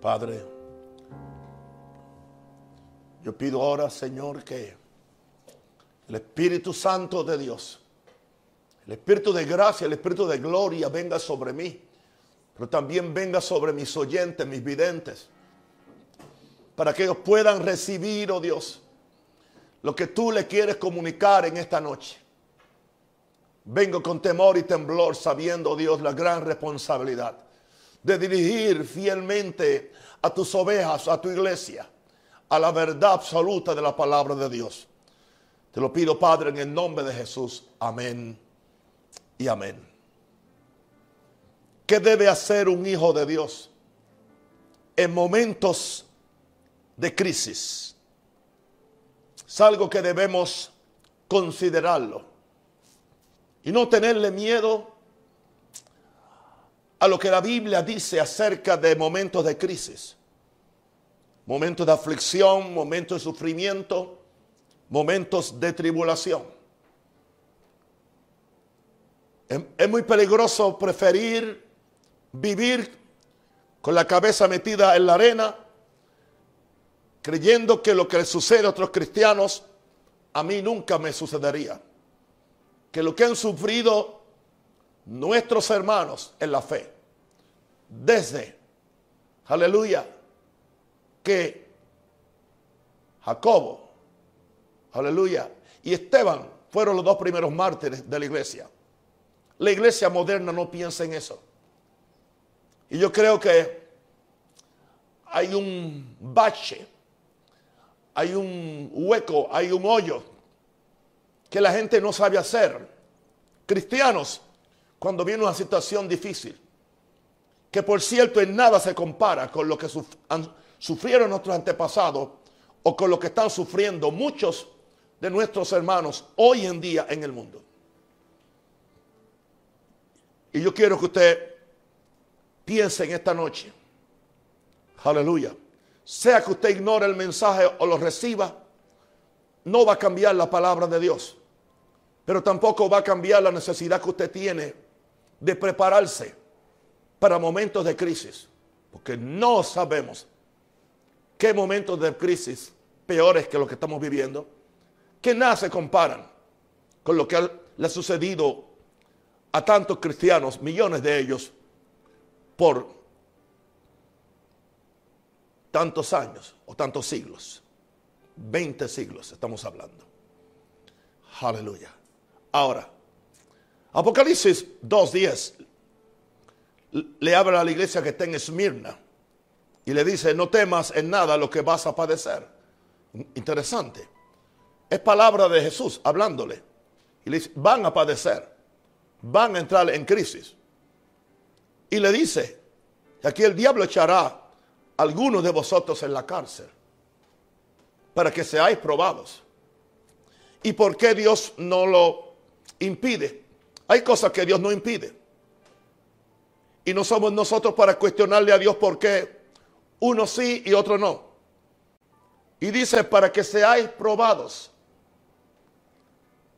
Padre, yo pido ahora, Señor, que el Espíritu Santo de Dios, el Espíritu de gracia, el Espíritu de gloria venga sobre mí, pero también venga sobre mis oyentes, mis videntes, para que ellos puedan recibir, oh Dios, lo que tú le quieres comunicar en esta noche. Vengo con temor y temblor, sabiendo, oh Dios, la gran responsabilidad de dirigir fielmente a tus ovejas, a tu iglesia, a la verdad absoluta de la palabra de Dios. Te lo pido, Padre, en el nombre de Jesús. Amén y amén. ¿Qué debe hacer un hijo de Dios en momentos de crisis? Es algo que debemos considerarlo y no tenerle miedo a lo que la Biblia dice acerca de momentos de crisis, momentos de aflicción, momentos de sufrimiento, momentos de tribulación. Es muy peligroso preferir vivir con la cabeza metida en la arena, creyendo que lo que le sucede a otros cristianos, a mí nunca me sucedería. Que lo que han sufrido nuestros hermanos en la fe, desde, aleluya, que Jacobo, aleluya, y Esteban fueron los dos primeros mártires de la iglesia. La iglesia moderna no piensa en eso. Y yo creo que hay un bache, hay un hueco, hay un hoyo que la gente no sabe hacer. Cristianos cuando viene una situación difícil, que por cierto en nada se compara con lo que sufrieron nuestros antepasados o con lo que están sufriendo muchos de nuestros hermanos hoy en día en el mundo. Y yo quiero que usted piense en esta noche, aleluya, sea que usted ignore el mensaje o lo reciba, no va a cambiar la palabra de Dios, pero tampoco va a cambiar la necesidad que usted tiene de prepararse para momentos de crisis, porque no sabemos qué momentos de crisis peores que los que estamos viviendo, que nada se comparan con lo que le ha sucedido a tantos cristianos, millones de ellos, por tantos años o tantos siglos. 20 siglos estamos hablando. Aleluya. Ahora, Apocalipsis 2.10 le habla a la iglesia que está en Esmirna y le dice, no temas en nada lo que vas a padecer. Interesante. Es palabra de Jesús hablándole. Y le dice, van a padecer, van a entrar en crisis. Y le dice, aquí el diablo echará algunos de vosotros en la cárcel para que seáis probados. ¿Y por qué Dios no lo impide? Hay cosas que Dios no impide. Y no somos nosotros para cuestionarle a Dios por qué uno sí y otro no. Y dice, para que seáis probados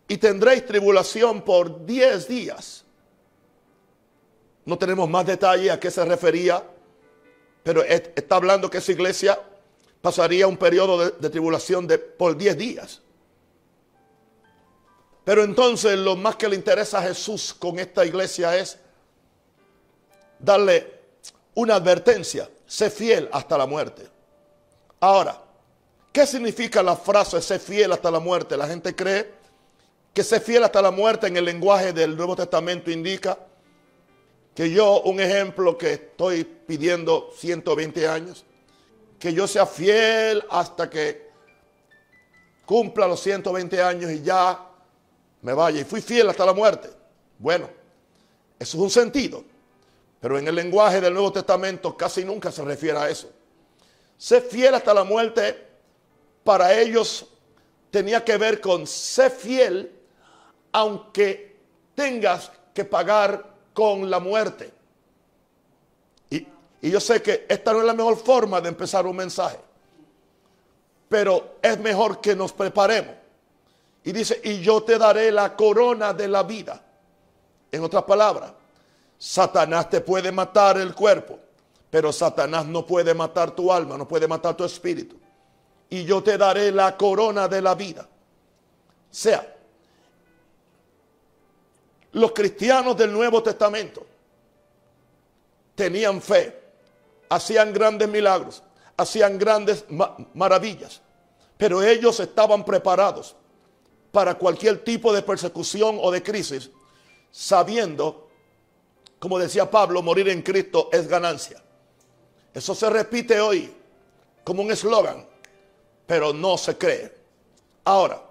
y tendréis tribulación por 10 días. No tenemos más detalle a qué se refería, pero está hablando que esa iglesia pasaría un periodo de, de tribulación de, por 10 días. Pero entonces lo más que le interesa a Jesús con esta iglesia es darle una advertencia, sé fiel hasta la muerte. Ahora, ¿qué significa la frase sé fiel hasta la muerte? La gente cree que sé fiel hasta la muerte en el lenguaje del Nuevo Testamento indica que yo, un ejemplo que estoy pidiendo 120 años, que yo sea fiel hasta que cumpla los 120 años y ya me vaya y fui fiel hasta la muerte. Bueno, eso es un sentido. Pero en el lenguaje del Nuevo Testamento casi nunca se refiere a eso. Ser fiel hasta la muerte para ellos tenía que ver con ser fiel aunque tengas que pagar con la muerte. Y, y, yo sé que esta no es la mejor forma de empezar un mensaje. Pero es mejor que nos preparemos. Y dice, y yo te daré la corona de la vida. En otras palabras, Satanás te puede matar el cuerpo, Pero Satanás no puede matar tu alma, no puede matar tu espíritu. Y yo te daré la corona de la vida. O sea, los cristianos del Nuevo Testamento tenían fe, hacían grandes milagros, hacían grandes maravillas, pero ellos estaban preparados para cualquier tipo de persecución o de crisis, sabiendo, como decía Pablo, morir en Cristo es ganancia. Eso se repite hoy como un eslogan, pero no se cree. Ahora,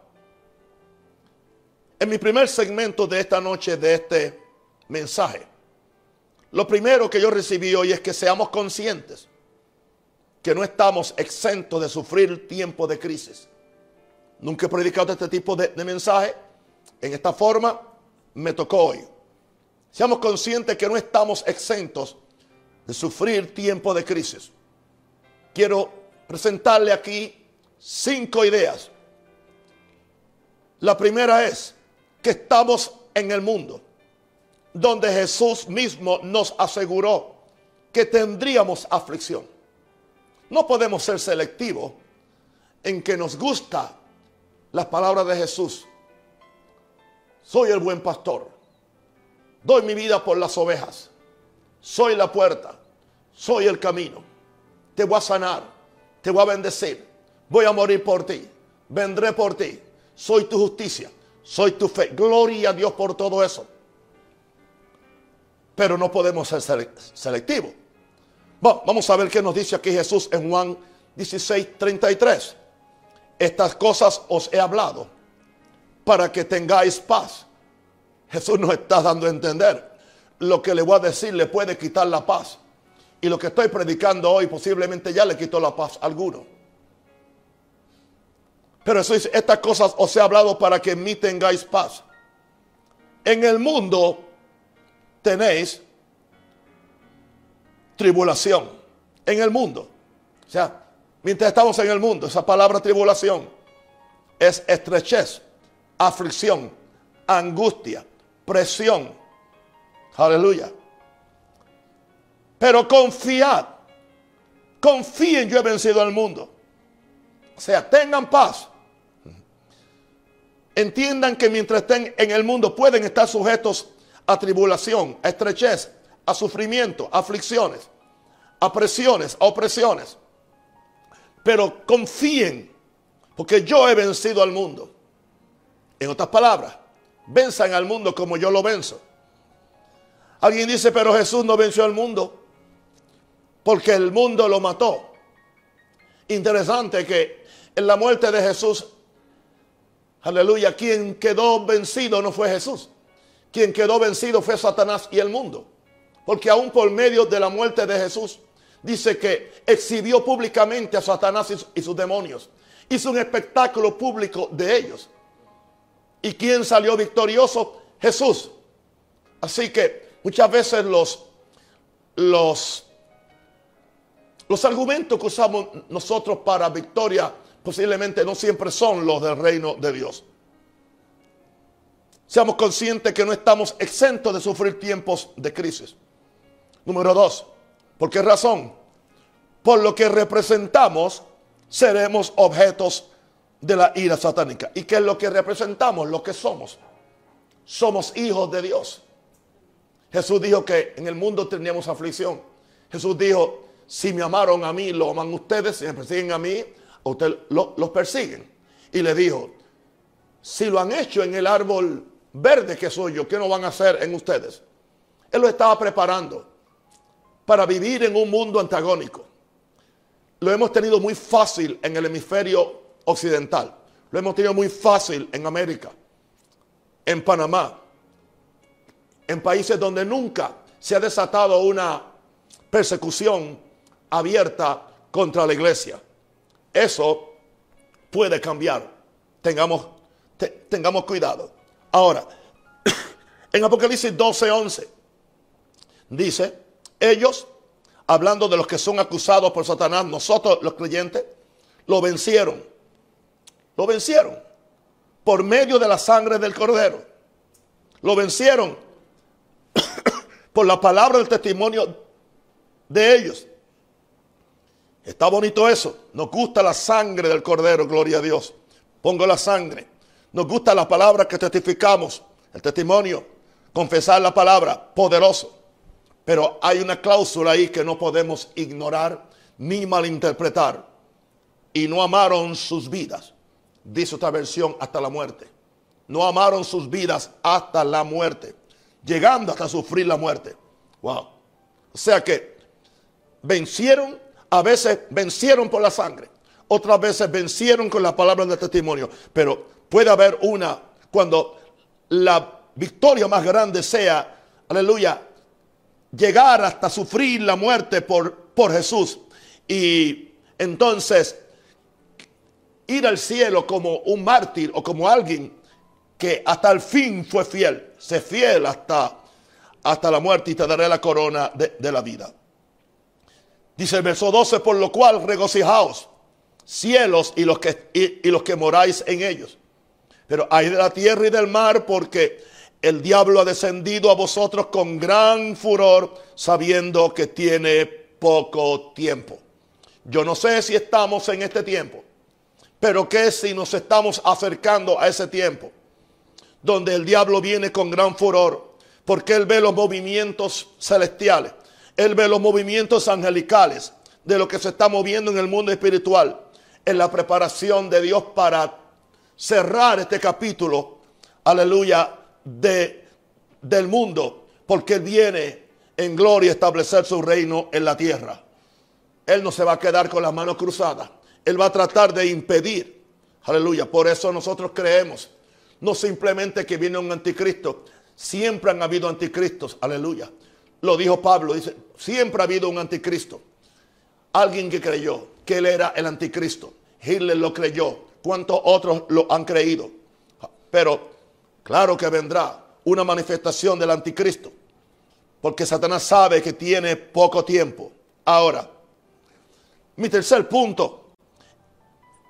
en mi primer segmento de esta noche, de este mensaje, lo primero que yo recibí hoy es que seamos conscientes que no estamos exentos de sufrir tiempo de crisis. Nunca he predicado este tipo de, de mensaje. En esta forma me tocó hoy. Seamos conscientes que no estamos exentos de sufrir tiempo de crisis. Quiero presentarle aquí cinco ideas. La primera es que estamos en el mundo donde Jesús mismo nos aseguró que tendríamos aflicción. No podemos ser selectivos en que nos gusta las palabras de Jesús. Soy el buen pastor. Doy mi vida por las ovejas. Soy la puerta. Soy el camino. Te voy a sanar. Te voy a bendecir. Voy a morir por ti. Vendré por ti. Soy tu justicia. Soy tu fe. Gloria a Dios por todo eso. Pero no podemos ser selectivos. Vamos a ver qué nos dice aquí Jesús en Juan 16, 33. Estas cosas os he hablado para que tengáis paz. Jesús nos está dando a entender. Lo que le voy a decir le puede quitar la paz. Y lo que estoy predicando hoy posiblemente ya le quitó la paz a alguno. Pero eso dice, estas cosas os he hablado para que en mí tengáis paz. En el mundo tenéis tribulación. En el mundo. O sea, mientras estamos en el mundo, esa palabra tribulación es estrechez, aflicción, angustia, presión. Aleluya. Pero confiad. Confíen, yo he vencido al mundo. O sea, tengan paz. Entiendan que mientras estén en el mundo pueden estar sujetos a tribulación, a estrechez, a sufrimiento, a aflicciones, a presiones, a opresiones. Pero confíen, porque yo he vencido al mundo. En otras palabras, venzan al mundo como yo lo venzo. Alguien dice, pero Jesús no venció al mundo porque el mundo lo mató. Interesante que en la muerte de Jesús, aleluya, quien quedó vencido no fue Jesús. Quien quedó vencido fue Satanás y el mundo. Porque aún por medio de la muerte de Jesús, dice que exhibió públicamente a Satanás y sus demonios. Hizo un espectáculo público de ellos. ¿Y quién salió victorioso? Jesús. Así que muchas veces los, los, los argumentos que usamos nosotros para victoria posiblemente no siempre son los del reino de Dios. Seamos conscientes que no estamos exentos de sufrir tiempos de crisis. Número dos, ¿por qué razón? Por lo que representamos, seremos objetos de la ira satánica. ¿Y qué es lo que representamos? Lo que somos. Somos hijos de Dios. Jesús dijo que en el mundo teníamos aflicción. Jesús dijo, si me amaron a mí, lo aman ustedes, si me persiguen a mí, ustedes los persiguen. Y le dijo, si lo han hecho en el árbol verde que soy yo, ¿qué no van a hacer en ustedes? Él lo estaba preparando para vivir en un mundo antagónico. Lo hemos tenido muy fácil en el hemisferio occidental. Lo hemos tenido muy fácil en América, en Panamá, en países donde nunca se ha desatado una persecución abierta contra la iglesia. Eso puede cambiar. Tengamos, tengamos cuidado. Ahora, en Apocalipsis 12, 11, dice, ellos, hablando de los que son acusados por Satanás, nosotros los creyentes, lo vencieron. Lo vencieron por medio de la sangre del cordero. Lo vencieron por la palabra del testimonio de ellos. Está bonito eso. Nos gusta la sangre del cordero, gloria a Dios. Pongo la sangre. Nos gusta la palabra que testificamos, el testimonio, confesar la palabra, poderoso. Pero hay una cláusula ahí que no podemos ignorar ni malinterpretar. Y no amaron sus vidas, dice otra versión, hasta la muerte. No amaron sus vidas hasta la muerte, llegando hasta sufrir la muerte. Wow. O sea que vencieron, a veces vencieron por la sangre, otras veces vencieron con la palabra de testimonio. Pero puede haber una cuando la victoria más grande sea, aleluya, llegar hasta sufrir la muerte por, por Jesús. Y entonces ir al cielo como un mártir o como alguien que hasta el fin fue fiel, se fiel hasta, hasta la muerte y te daré la corona de, la vida. Dice el verso 12, por lo cual regocijaos, cielos y los que, y los que moráis en ellos. Pero hay de la tierra y del mar porque el diablo ha descendido a vosotros con gran furor, sabiendo que tiene poco tiempo. Yo no sé si estamos en este tiempo, pero que si nos estamos acercando a ese tiempo, donde el diablo viene con gran furor, porque él ve los movimientos celestiales, él ve los movimientos angelicales de lo que se está moviendo en el mundo espiritual, en la preparación de Dios para cerrar este capítulo, aleluya, de, del mundo, porque viene en gloria a establecer su reino en la tierra. Él no se va a quedar con las manos cruzadas. Él va a tratar de impedir. Aleluya. Por eso nosotros creemos. No simplemente que viene un anticristo. Siempre han habido anticristos. Aleluya. Lo dijo Pablo. Dice, siempre ha habido un anticristo. Alguien que creyó que él era el anticristo. Hitler lo creyó. ¿Cuántos otros lo han creído? Pero Claro que vendrá una manifestación del anticristo, porque Satanás sabe que tiene poco tiempo. Ahora, mi tercer punto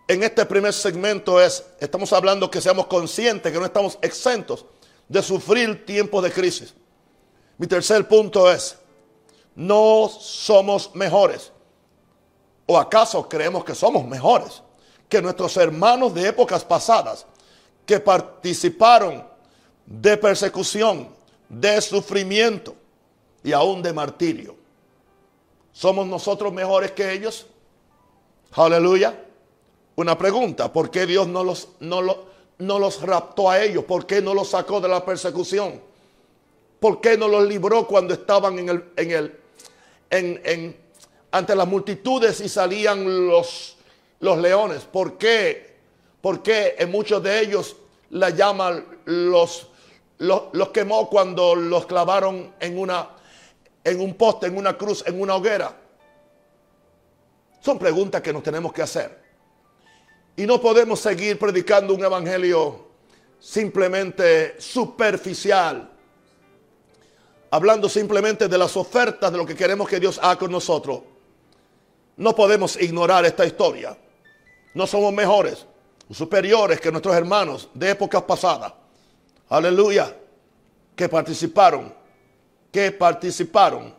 en este primer segmento es, estamos hablando que seamos conscientes, que no estamos exentos de sufrir tiempos de crisis. Mi tercer punto es, no somos mejores. ¿O acaso creemos que somos mejores que nuestros hermanos de épocas pasadas que participaron de persecución, de sufrimiento y aún de martirio. ¿Somos nosotros mejores que ellos? Aleluya. Una pregunta, ¿por qué Dios no los, no, no los raptó a ellos? ¿Por qué no los sacó de la persecución? ¿Por qué no los libró cuando estaban en el, en el, en, en, ante las multitudes y salían los, los leones? ¿Por qué? ¿Por qué en muchos de ellos la llaman los, los, quemó cuando los clavaron en, una, en un poste, en una cruz, en una hoguera? Son preguntas que nos tenemos que hacer. Y no podemos seguir predicando un evangelio simplemente superficial, hablando simplemente de las ofertas de lo que queremos que Dios haga con nosotros. No podemos ignorar esta historia. No somos mejores, superiores que nuestros hermanos de épocas pasadas aleluya, que participaron, que participaron,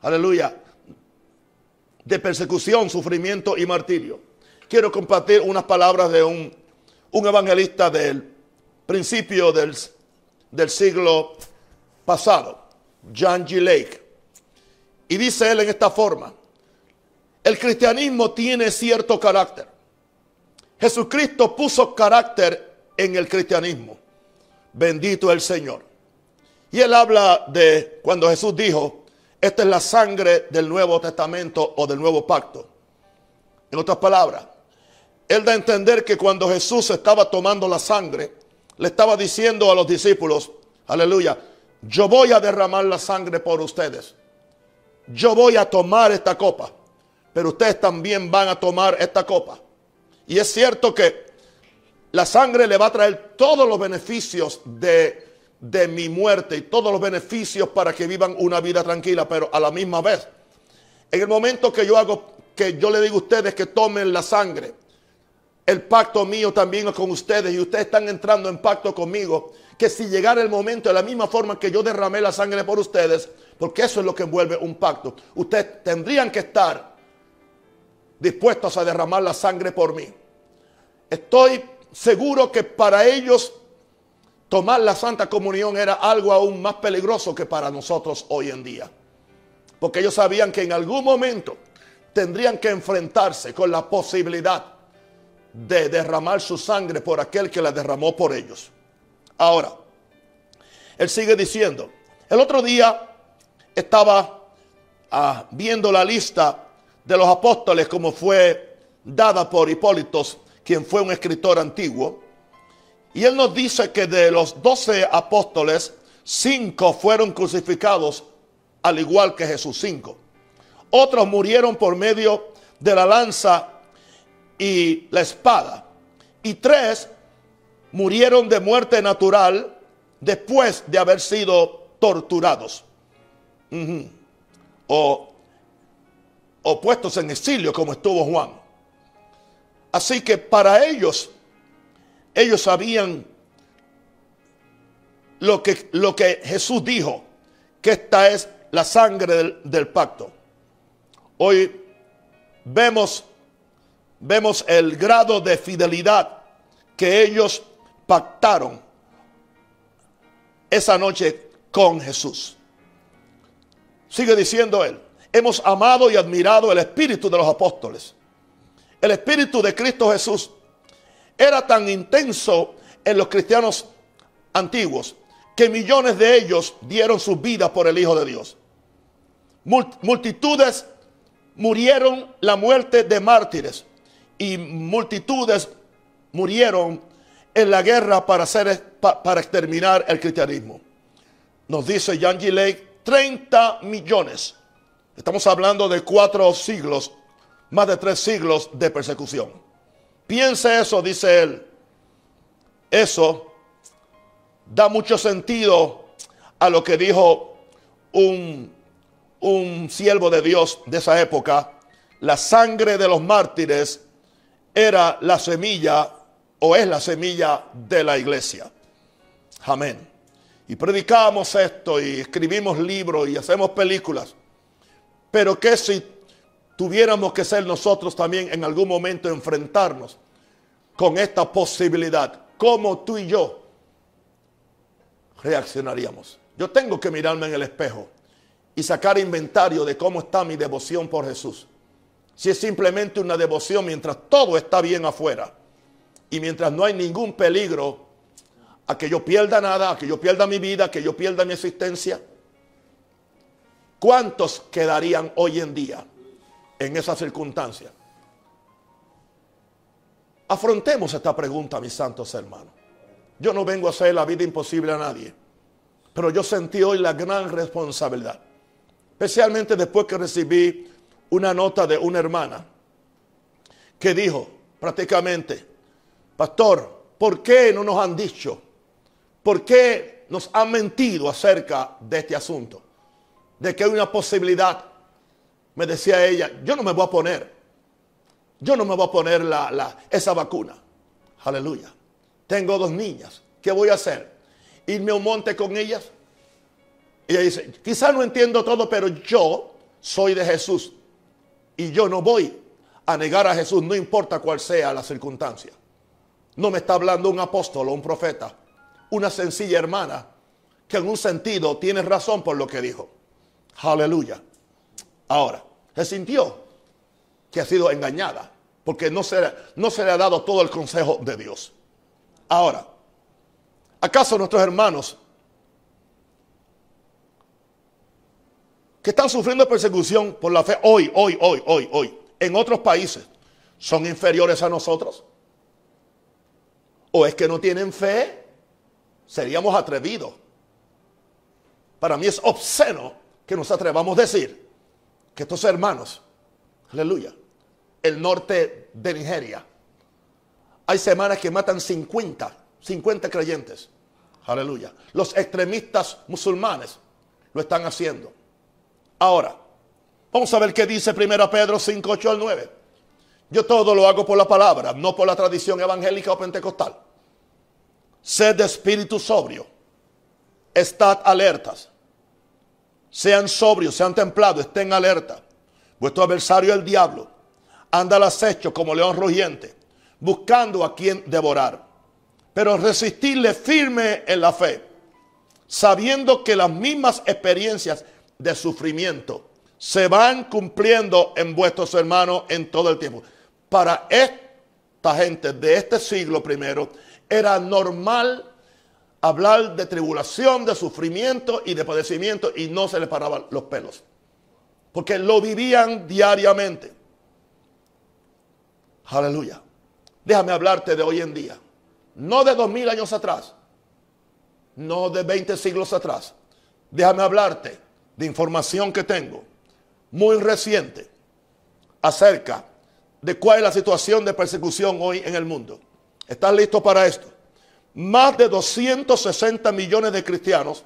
aleluya, de persecución, sufrimiento y martirio. Quiero compartir unas palabras de un, un evangelista del principio del, del siglo pasado, John G. Lake. Y dice él en esta forma, el cristianismo tiene cierto carácter. Jesucristo puso carácter en el cristianismo. Bendito el Señor. Y él habla de cuando Jesús dijo, esta es la sangre del Nuevo Testamento o del Nuevo Pacto. En otras palabras, él da a entender que cuando Jesús estaba tomando la sangre, le estaba diciendo a los discípulos, aleluya, yo voy a derramar la sangre por ustedes. Yo voy a tomar esta copa, pero ustedes también van a tomar esta copa. Y es cierto que la sangre le va a traer todos los beneficios de, de mi muerte y todos los beneficios para que vivan una vida tranquila, pero a la misma vez, en el momento que yo hago, que yo le digo a ustedes que tomen la sangre, el pacto mío también es con ustedes y ustedes están entrando en pacto conmigo, que si llegara el momento de la misma forma que yo derramé la sangre por ustedes, porque eso es lo que envuelve un pacto. Ustedes tendrían que estar dispuestos a derramar la sangre por mí. Estoy seguro que para ellos tomar la Santa Comunión era algo aún más peligroso que para nosotros hoy en día. Porque ellos sabían que en algún momento tendrían que enfrentarse con la posibilidad de derramar su sangre por aquel que la derramó por ellos. Ahora, él sigue diciendo, el otro día estaba ah, viendo la lista de los apóstoles como fue dada por Hipólitos, quien fue un escritor antiguo. Y él nos dice que de los doce apóstoles, cinco fueron crucificados al igual que Jesús, cinco. Otros murieron por medio de la lanza y la espada. Y tres murieron de muerte natural después de haber sido torturados. o, o puestos en exilio como estuvo Juan. Así que para ellos, ellos sabían lo que, lo que Jesús dijo, que esta es la sangre del, del pacto. Hoy vemos, vemos el grado de fidelidad que ellos pactaron esa noche con Jesús. Sigue diciendo él, hemos amado y admirado el espíritu de los apóstoles. El espíritu de Cristo Jesús era tan intenso en los cristianos antiguos que millones de ellos dieron sus vidas por el Hijo de Dios. Multitudes murieron la muerte de mártires y multitudes murieron en la guerra para, hacer, para exterminar el cristianismo. Nos dice Jan Gilley, 30 millones. Estamos hablando de cuatro siglos, más de tres siglos de persecución. Piense eso, dice él. Eso da mucho sentido a lo que dijo un un siervo de Dios de esa época, la sangre de los mártires era la semilla o es la semilla de la iglesia. Amén. Y predicamos esto y escribimos libros y hacemos películas. Pero que si tuviéramos que ser nosotros también en algún momento enfrentarnos con esta posibilidad, ¿cómo tú y yo reaccionaríamos? Yo tengo que mirarme en el espejo y sacar inventario de cómo está mi devoción por Jesús. Si es simplemente una devoción mientras todo está bien afuera y mientras no hay ningún peligro a que yo pierda nada, a que yo pierda mi vida, a que yo pierda mi existencia. ¿Cuántos quedarían hoy en día en esa circunstancia? Afrontemos esta pregunta, mis santos hermanos. Yo no vengo a hacer la vida imposible a nadie, pero yo sentí hoy la gran responsabilidad Especialmente después que recibí una nota de una hermana que dijo prácticamente, pastor, ¿por qué no nos han dicho? ¿Por qué nos han mentido acerca de este asunto? De que hay una posibilidad. Me decía ella, yo no me voy a poner. Yo no me voy a poner la, esa vacuna. Aleluya. Tengo dos niñas. ¿Qué voy a hacer? ¿Irme a un monte con ellas? Y ella dice, quizá no entiendo todo, pero yo soy de Jesús. Y yo no voy a negar a Jesús, no importa cuál sea la circunstancia. No me está hablando un apóstol o un profeta, una sencilla hermana que en un sentido tiene razón por lo que dijo. Aleluya. Ahora, se sintió que ha sido engañada porque no se, le ha dado todo el consejo de Dios. Ahora, ¿acaso nuestros hermanos que están sufriendo persecución por la fe hoy, hoy, hoy, hoy, hoy, en otros países, son inferiores a nosotros? ¿O es que no tienen fe? Seríamos atrevidos. Para mí es obsceno que nos atrevamos a decir que estos hermanos, aleluya, el norte de Nigeria, hay semanas que matan 50, 50 creyentes, aleluya. Los extremistas musulmanes lo están haciendo. Ahora, vamos a ver qué dice 1 Pedro 5, 8 al 9. Yo todo lo hago por la palabra, no por la tradición evangélica o pentecostal. Sed de espíritu sobrio. Estad alertas. Sean sobrios, sean templados, estén alerta. Vuestro adversario el diablo anda al acecho como león rugiente, buscando a quien devorar. Pero resistirle firme en la fe, sabiendo que las mismas experiencias de sufrimiento se van cumpliendo en vuestros hermanos en todo el tiempo. Para esta gente de este siglo primero era normal hablar de tribulación, de sufrimiento y de padecimiento y no se les paraban los pelos. Porque lo vivían diariamente. Aleluya. Déjame hablarte de hoy en día. No de dos mil años atrás. No de 20 siglos atrás. Déjame hablarte de información que tengo muy reciente acerca de cuál es la situación de persecución hoy en el mundo. ¿Estás listo para esto? Más de 260 millones de cristianos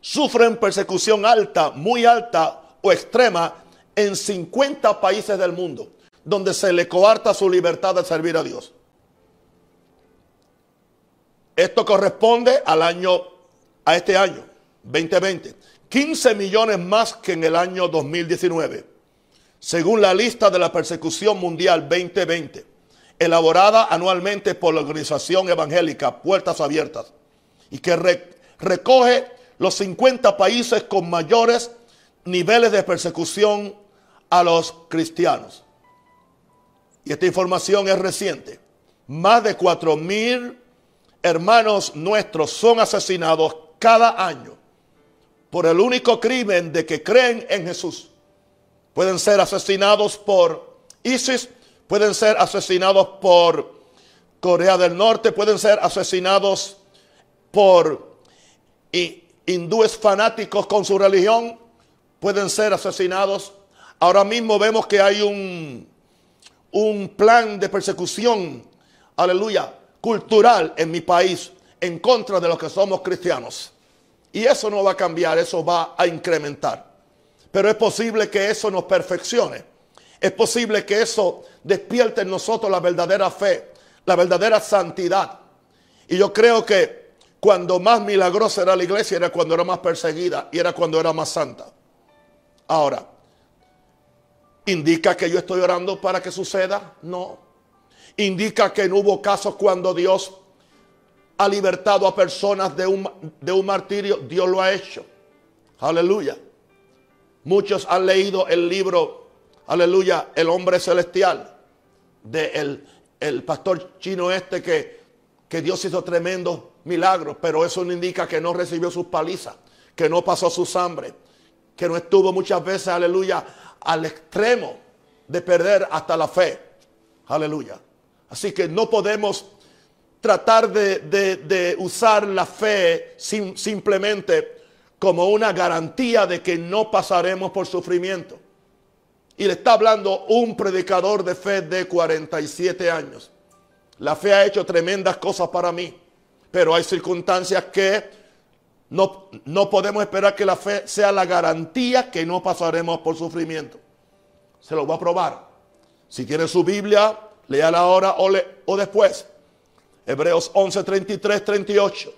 sufren persecución alta, muy alta o extrema en 50 países del mundo, donde se le coarta su libertad de servir a Dios. Esto corresponde al año, a este año, 2020. 15 millones más que en el año 2019, según la lista de la persecución mundial 2020, elaborada anualmente por la organización evangélica Puertas Abiertas, y que recoge los 50 países con mayores niveles de persecución a los cristianos. Y esta información es reciente. Más de 4 mil hermanos nuestros son asesinados cada año por el único crimen de que creen en Jesús. Pueden ser asesinados por ISIS, pueden ser asesinados por Corea del Norte, pueden ser asesinados por hindúes fanáticos con su religión, pueden ser asesinados. Ahora mismo vemos que hay un, un plan de persecución, aleluya, cultural en mi país en contra de los que somos cristianos. Y eso no va a cambiar, eso va a incrementar. Pero es posible que eso nos perfeccione. Es posible que eso despierte en nosotros la verdadera fe, la verdadera santidad. Y yo creo que cuando más milagrosa era la iglesia era cuando era más perseguida y era cuando era más santa. Ahora, ¿indica que yo estoy orando para que suceda? No. ¿Indica que no hubo casos cuando Dios ha libertado a personas de un, de un martirio, Dios lo ha hecho. Aleluya. Muchos han leído el libro, aleluya, El hombre celestial, de el, pastor chino este que, que Dios hizo tremendos milagros, pero eso no indica que no recibió sus palizas, que no pasó su hambre, que no estuvo muchas veces, aleluya, al extremo de perder hasta la fe. Aleluya. Así que no podemos tratar de, usar la fe simplemente como una garantía de que no pasaremos por sufrimiento. Y le está hablando un predicador de fe de 47 años. La fe ha hecho tremendas cosas para mí, pero hay circunstancias que no, no podemos esperar que la fe sea la garantía que no pasaremos por sufrimiento. Se lo voy a probar. Si tiene su Biblia, léala ahora o después. Hebreos 11, 33, 38,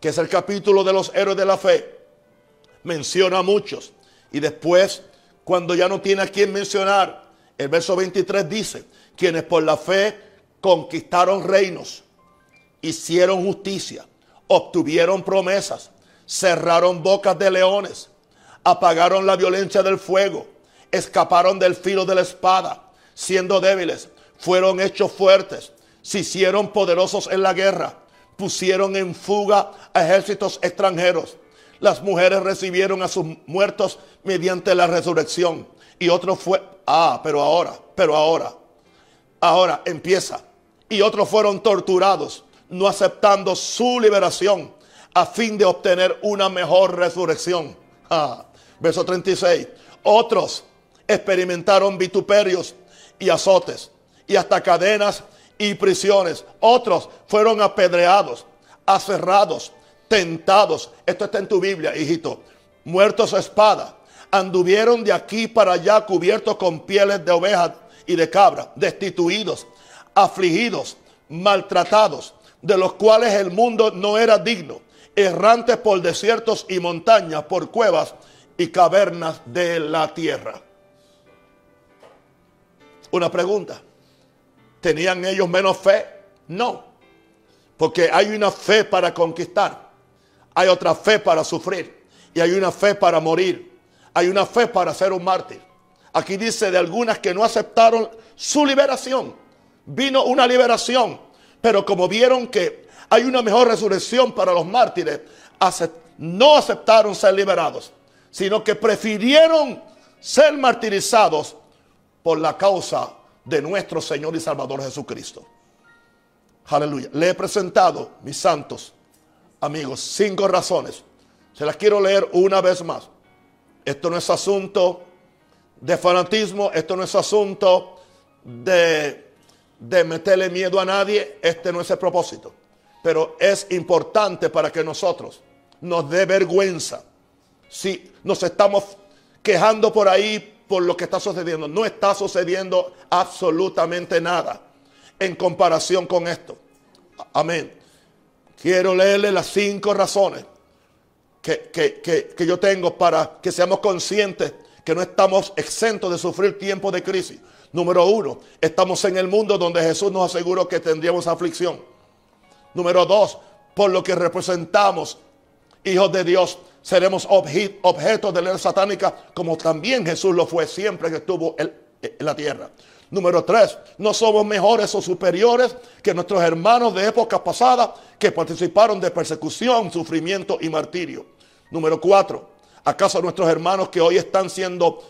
que es el capítulo de los héroes de la fe, menciona a muchos. Y después, cuando ya no tiene a quien mencionar, el verso 23 dice, quienes por la fe conquistaron reinos, hicieron justicia, obtuvieron promesas, cerraron bocas de leones, apagaron la violencia del fuego, escaparon del filo de la espada, siendo débiles, fueron hechos fuertes se hicieron poderosos en la guerra, pusieron en fuga a ejércitos extranjeros. Las mujeres recibieron a sus muertos mediante la resurrección. Y otros fue, ah, pero ahora, pero ahora, ahora empieza. Y otros fueron torturados, no aceptando su liberación a fin de obtener una mejor resurrección. Ah, verso 36. Otros experimentaron vituperios y azotes y hasta cadenas y prisiones. Otros fueron apedreados, aserrados, tentados. Esto está en tu Biblia, hijito. Muertos a espada. Anduvieron de aquí para allá cubiertos con pieles de ovejas y de cabra, destituidos, afligidos, maltratados, de los cuales el mundo no era digno, errantes por desiertos y montañas, por cuevas y cavernas de la tierra. Una pregunta. ¿Tenían ellos menos fe? No. Porque hay una fe para conquistar. Hay otra fe para sufrir. Y hay una fe para morir. Hay una fe para ser un mártir. Aquí dice de algunas que no aceptaron su liberación. Vino una liberación. Pero como vieron que hay una mejor resurrección para los mártires, no aceptaron ser liberados, sino que prefirieron ser martirizados por la causa de nuestro Señor y Salvador Jesucristo. Aleluya. Le he presentado, mis santos amigos, cinco razones. Se las quiero leer una vez más. Esto no es asunto de fanatismo, esto no es asunto de, de meterle miedo a nadie, este no es el propósito. Pero es importante para que nosotros nos dé vergüenza si nos estamos quejando por ahí por lo que está sucediendo. No está sucediendo absolutamente nada en comparación con esto. Amén. Quiero leerle las cinco razones que, que, yo tengo para que seamos conscientes que no estamos exentos de sufrir tiempos de crisis. Número uno, estamos en el mundo donde Jesús nos aseguró que tendríamos aflicción. Número dos, por lo que representamos, hijos de Dios, seremos objetos de la satánica, como también Jesús lo fue siempre que estuvo en, la tierra. Número tres, no somos mejores o superiores que nuestros hermanos de épocas pasadas que participaron de persecución, sufrimiento y martirio. Número cuatro, ¿acaso nuestros hermanos que hoy están siendo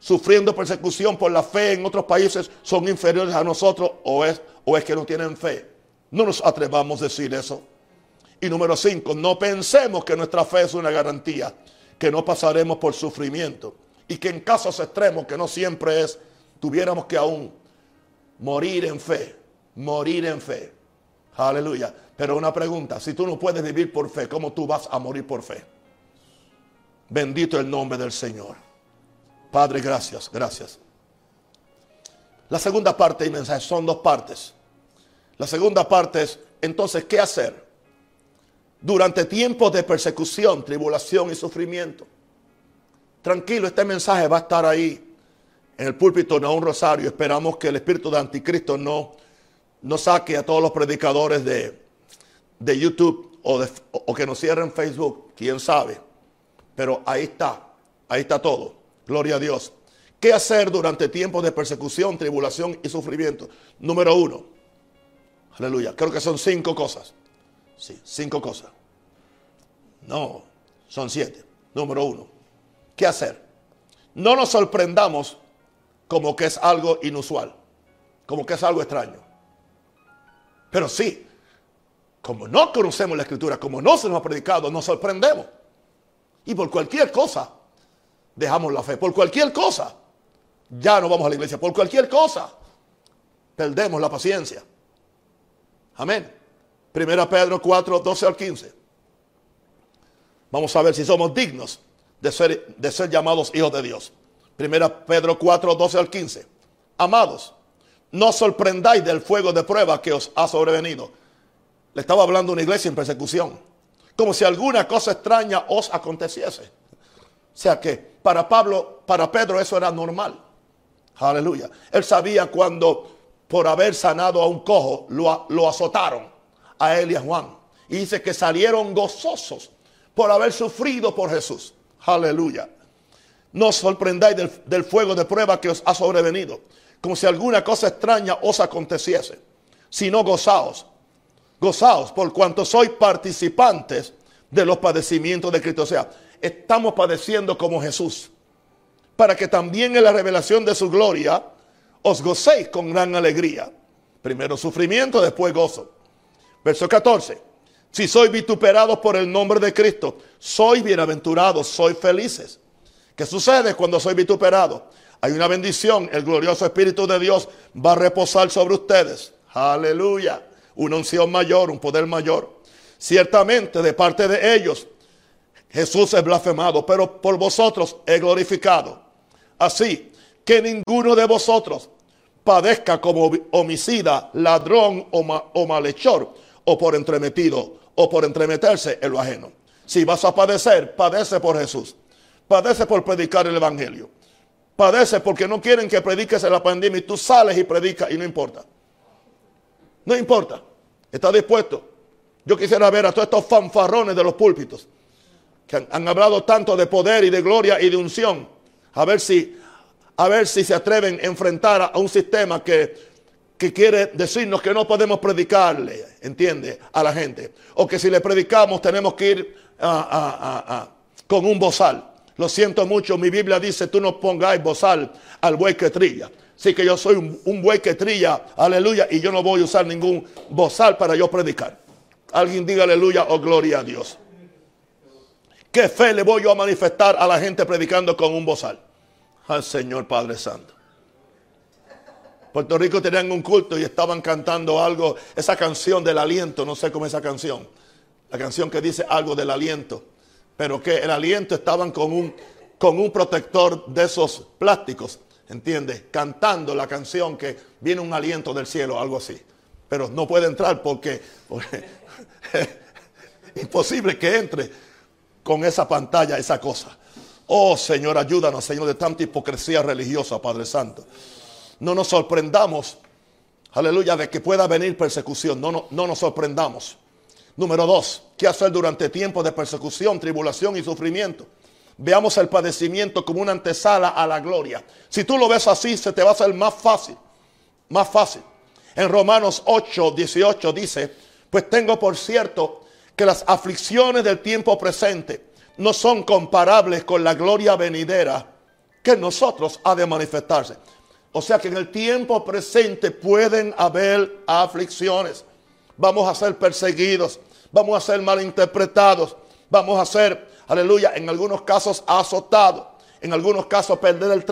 sufriendo persecución por la fe en otros países son inferiores a nosotros o es, o es que no tienen fe? No nos atrevamos a decir eso. Y número cinco, no pensemos que nuestra fe es una garantía, que no pasaremos por sufrimiento y que en casos extremos, que no siempre es, tuviéramos que aún morir en fe, morir en fe. Aleluya. Pero una pregunta, si tú no puedes vivir por fe, ¿cómo tú vas a morir por fe? Bendito el nombre del Señor. Padre, gracias, gracias. La segunda parte del mensaje son dos partes. La segunda parte es, entonces, ¿qué hacer? durante tiempos de persecución, tribulación y sufrimiento. Tranquilo, este mensaje va a estar ahí en el púlpito, no un rosario. Esperamos que el espíritu de anticristo no, no saque a todos los predicadores de, de YouTube o, o que nos cierren Facebook, quién sabe. Pero ahí está, ahí está todo. Gloria a Dios. ¿Qué hacer durante tiempos de persecución, tribulación y sufrimiento? Número uno. Aleluya. Creo que son cinco cosas. Sí, cinco cosas. No, son siete. Número uno. ¿Qué hacer? No nos sorprendamos como que es algo inusual, como que es algo extraño. Pero sí, como no conocemos la escritura, como no se nos ha predicado, nos sorprendemos. Y por cualquier cosa, dejamos la fe. Por cualquier cosa, ya no vamos a la iglesia. Por cualquier cosa, perdemos la paciencia. Amén. Primera Pedro 4, 12 al 15. Vamos a ver si somos dignos de ser, de ser llamados hijos de Dios. Primera Pedro 4, 12 al 15. Amados, no sorprendáis del fuego de prueba que os ha sobrevenido. Le estaba hablando a una iglesia en persecución. Como si alguna cosa extraña os aconteciese. O sea que para Pablo, para Pedro eso era normal. Aleluya. Él sabía cuando por haber sanado a un cojo lo, lo azotaron a él y a Juan. Y dice que salieron gozosos por haber sufrido por Jesús. Aleluya. No os sorprendáis del, fuego de prueba que os ha sobrevenido, como si alguna cosa extraña os aconteciese, sino gozaos. Gozaos por cuanto sois participantes de los padecimientos de Cristo. O sea, estamos padeciendo como Jesús, para que también en la revelación de su gloria os gocéis con gran alegría. Primero sufrimiento, después gozo. Verso 14. Si soy vituperados por el nombre de Cristo, soy bienaventurados, soy felices. ¿Qué sucede cuando soy vituperado? Hay una bendición, el glorioso Espíritu de Dios va a reposar sobre ustedes. Aleluya. Una unción mayor, un poder mayor. Ciertamente de parte de ellos Jesús es blasfemado, pero por vosotros es glorificado. Así que ninguno de vosotros padezca como homicida, ladrón o, malhechor o por entremetido o por entremeterse en lo ajeno. Si vas a padecer, padece por Jesús. Padece por predicar el Evangelio. Padece porque no quieren que prediques en la pandemia y tú sales y predicas y no importa. No importa. ¿Estás dispuesto? Yo quisiera ver a todos estos fanfarrones de los púlpitos que han, han, hablado tanto de poder y de gloria y de unción. A ver si, a ver si se atreven a enfrentar a un sistema que que quiere decirnos que no podemos predicarle, ¿entiende? A la gente. O que si le predicamos tenemos que ir con un bozal. Lo siento mucho, mi Biblia dice, tú no pongáis bozal al buey que trilla. Así que yo soy un, un, buey que trilla, aleluya, y yo no voy a usar ningún bozal para yo predicar. Alguien diga aleluya o gloria a Dios. ¿Qué fe le voy yo a manifestar a la gente predicando con un bozal? Al Señor Padre Santo. Puerto Rico tenían un culto y estaban cantando algo, esa canción del aliento, no sé cómo es esa canción, la canción que dice algo del aliento, pero que el aliento estaban con un, con un protector de esos plásticos, ¿entiendes? Cantando la canción que viene un aliento del cielo, algo así. Pero no puede entrar porque, porque imposible que entre con esa pantalla, esa cosa. Oh Señor, ayúdanos, Señor, de tanta hipocresía religiosa, Padre Santo no nos sorprendamos, aleluya, de que pueda venir persecución. No, no, no nos sorprendamos. Número dos, ¿qué hacer durante tiempos de persecución, tribulación y sufrimiento? Veamos el padecimiento como una antesala a la gloria. Si tú lo ves así, se te va a hacer más fácil. Más fácil. En Romanos 8, 18 dice, pues tengo por cierto que las aflicciones del tiempo presente no son comparables con la gloria venidera que en nosotros ha de manifestarse. O sea que en el tiempo presente pueden haber aflicciones. Vamos a ser perseguidos, vamos a ser malinterpretados, vamos a ser, aleluya, en algunos casos azotados, en algunos casos perder el,